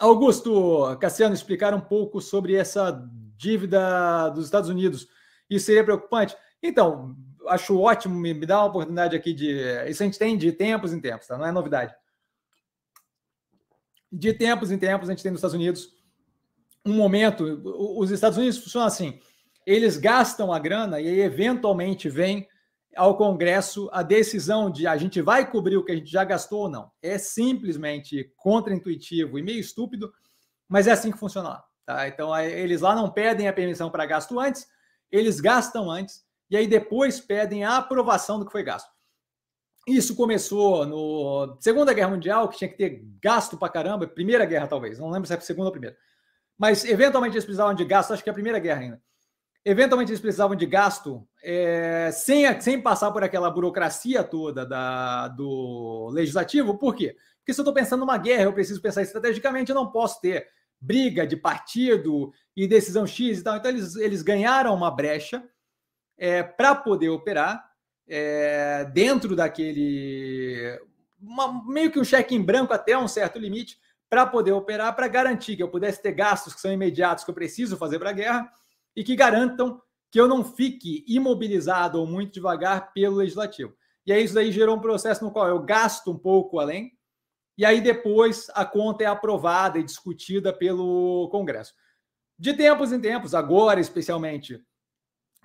Augusto, Cassiano, explicar um pouco sobre essa dívida dos Estados Unidos. Isso seria preocupante? Então, acho ótimo, me, dá uma oportunidade aqui de. Isso a gente tem de tempos em tempos, tá? Não é novidade. De tempos em tempos, a gente tem nos Estados Unidos um momento. Os Estados Unidos funcionam assim: eles gastam a grana e aí, eventualmente, vem ao Congresso a decisão de a gente vai cobrir o que a gente já gastou ou não. É simplesmente contraintuitivo e meio estúpido, mas é assim que funciona lá. Tá? Então, eles lá não pedem a permissão para gasto antes, eles gastam antes e aí depois pedem a aprovação do que foi gasto. Isso começou no Segunda Guerra Mundial, que tinha que ter gasto para caramba, Primeira Guerra talvez, não lembro se é a segunda ou primeira. Mas eventualmente eles precisavam de gasto, acho que é a Primeira Guerra ainda eventualmente eles precisavam de gasto é, sem, sem passar por aquela burocracia toda da, do legislativo. Por quê? Porque se eu estou pensando numa guerra, eu preciso pensar estrategicamente, eu não posso ter briga de partido e decisão X e tal. Então, eles, eles ganharam uma brecha é, para poder operar é, dentro daquele. Uma, meio que um cheque em branco até um certo limite para poder operar, para garantir que eu pudesse ter gastos que são imediatos que eu preciso fazer para a guerra e que garantam que eu não fique imobilizado ou muito devagar pelo legislativo. E aí isso daí gerou um processo no qual eu gasto um pouco além, e aí depois a conta é aprovada e discutida pelo Congresso. De tempos em tempos, agora especialmente,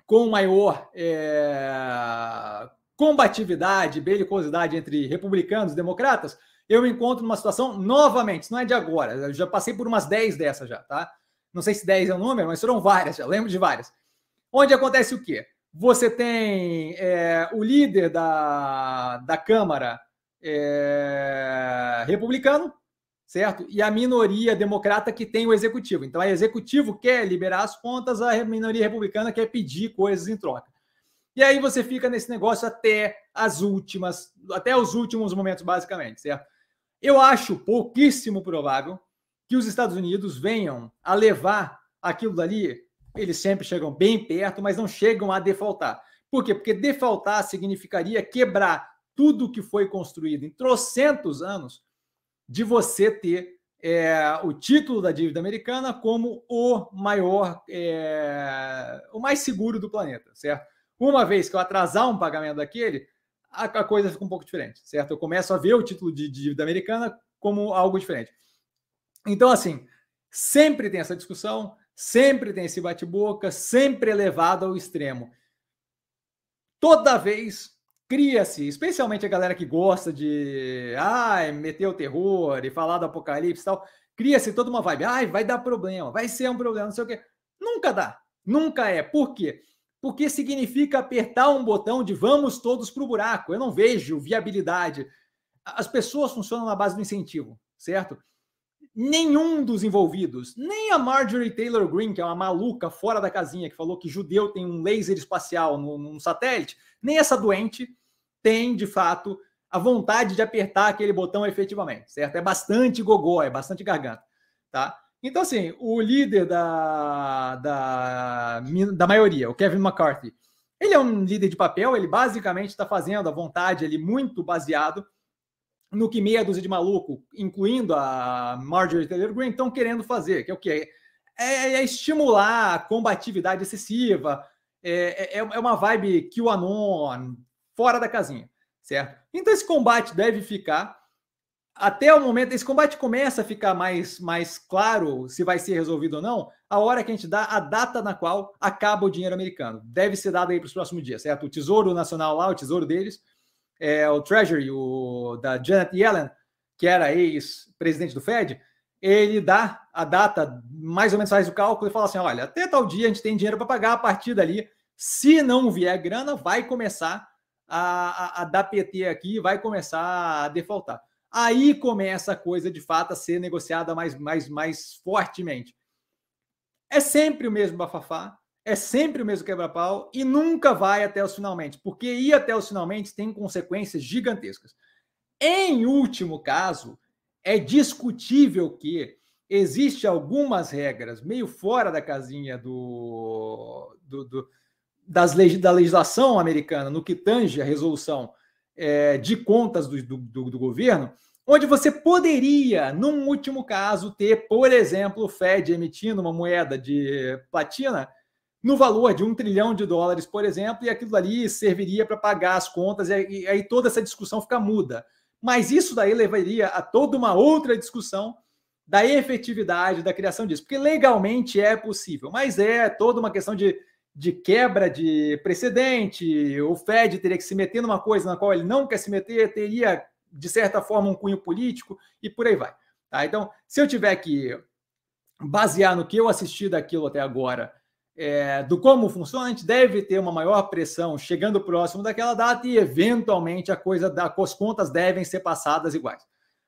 com maior é, combatividade, belicosidade entre republicanos e democratas, eu me encontro numa situação novamente, isso não é de agora, eu já passei por umas 10 dessas já, tá? Não sei se 10 é o número, mas foram várias, já lembro de várias. Onde acontece o quê? Você tem é, o líder da, da Câmara é, republicano, certo? E a minoria democrata que tem o executivo. Então, a executivo quer liberar as contas, a minoria republicana quer pedir coisas em troca. E aí você fica nesse negócio até as últimas, até os últimos momentos, basicamente, certo? Eu acho pouquíssimo provável que os Estados Unidos venham a levar aquilo dali, eles sempre chegam bem perto, mas não chegam a defaultar. Por quê? Porque defaultar significaria quebrar tudo que foi construído em trocentos anos de você ter é, o título da dívida americana como o maior, é, o mais seguro do planeta, certo? Uma vez que eu atrasar um pagamento daquele, a, a coisa fica um pouco diferente, certo? Eu começo a ver o título de dívida americana como algo diferente. Então, assim, sempre tem essa discussão, sempre tem esse bate-boca, sempre elevado ao extremo. Toda vez cria-se, especialmente a galera que gosta de ah, meter o terror e falar do apocalipse e tal, cria-se toda uma vibe, ai, vai dar problema, vai ser um problema, não sei o quê. Nunca dá, nunca é. Por quê? Porque significa apertar um botão de vamos todos para o buraco. Eu não vejo viabilidade. As pessoas funcionam na base do incentivo, certo? Nenhum dos envolvidos, nem a Marjorie Taylor Greene, que é uma maluca fora da casinha, que falou que judeu tem um laser espacial no, num satélite, nem essa doente tem, de fato, a vontade de apertar aquele botão efetivamente, certo? É bastante gogó, é bastante garganta, tá? Então, assim, o líder da, da, da maioria, o Kevin McCarthy, ele é um líder de papel, ele basicamente está fazendo a vontade ele muito baseado no que meia dúzia de maluco, incluindo a Marjorie Taylor Greene, estão querendo fazer, que é o quê? É, é estimular a combatividade excessiva, é, é, é uma vibe QAnon, fora da casinha, certo? Então esse combate deve ficar até o momento, esse combate começa a ficar mais, mais claro se vai ser resolvido ou não, a hora que a gente dá a data na qual acaba o dinheiro americano. Deve ser dado aí para os próximos dias, certo? O Tesouro Nacional lá, o Tesouro deles, é, o Treasury, o da Janet Yellen, que era ex-presidente do Fed, ele dá a data, mais ou menos faz o cálculo e fala assim: olha, até tal dia a gente tem dinheiro para pagar, a partir dali, se não vier grana, vai começar a, a, a dar PT aqui, vai começar a defaultar. Aí começa a coisa de fato a ser negociada mais, mais, mais fortemente. É sempre o mesmo bafafá, é sempre o mesmo quebra-pau e nunca vai até os finalmente, porque ir até os finalmente tem consequências gigantescas. Em último caso, é discutível que existe algumas regras meio fora da casinha do, do, do das leg, da legislação americana no que tange a resolução é, de contas do, do, do governo, onde você poderia, num último caso, ter, por exemplo, o Fed emitindo uma moeda de platina no valor de um trilhão de dólares, por exemplo, e aquilo ali serviria para pagar as contas, e aí toda essa discussão fica muda. Mas isso daí levaria a toda uma outra discussão da efetividade da criação disso, porque legalmente é possível, mas é toda uma questão de, de quebra de precedente. O Fed teria que se meter numa coisa na qual ele não quer se meter, teria, de certa forma, um cunho político e por aí vai. Tá? Então, se eu tiver que basear no que eu assisti daquilo até agora é, do como funciona, a gente deve ter uma maior pressão chegando próximo daquela data e, eventualmente, a coisa da, as contas devem ser passadas iguais.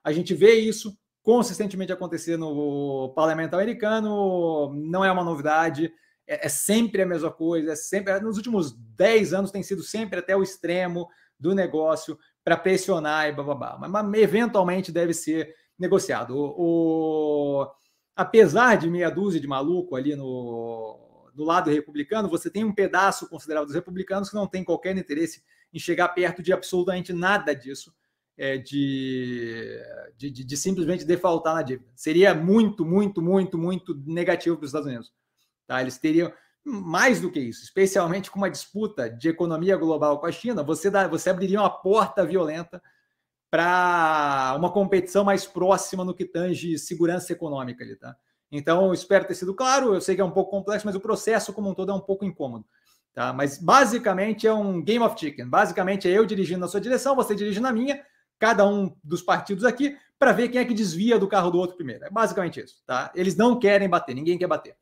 A gente vê isso consistentemente acontecer no parlamento americano, não é uma novidade, é, é sempre a mesma coisa, é sempre, nos últimos 10 anos tem sido sempre até o extremo do negócio para pressionar e bababá, mas, mas eventualmente deve ser negociado. O, o, apesar de meia dúzia de maluco ali no do lado republicano, você tem um pedaço considerável dos republicanos que não tem qualquer interesse em chegar perto de absolutamente nada disso, é, de, de, de, de, simplesmente defaultar na dívida. Seria muito, muito, muito, muito negativo para os Estados Unidos. Tá? Eles teriam mais do que isso, especialmente com uma disputa de economia global com a China, você, dá, você abriria uma porta violenta para uma competição mais próxima no que tange segurança econômica ali, tá? Então, espero ter sido claro. Eu sei que é um pouco complexo, mas o processo como um todo é um pouco incômodo. Tá? Mas basicamente é um game of chicken. Basicamente é eu dirigindo na sua direção, você dirige na minha, cada um dos partidos aqui, para ver quem é que desvia do carro do outro primeiro. É basicamente isso. Tá? Eles não querem bater, ninguém quer bater.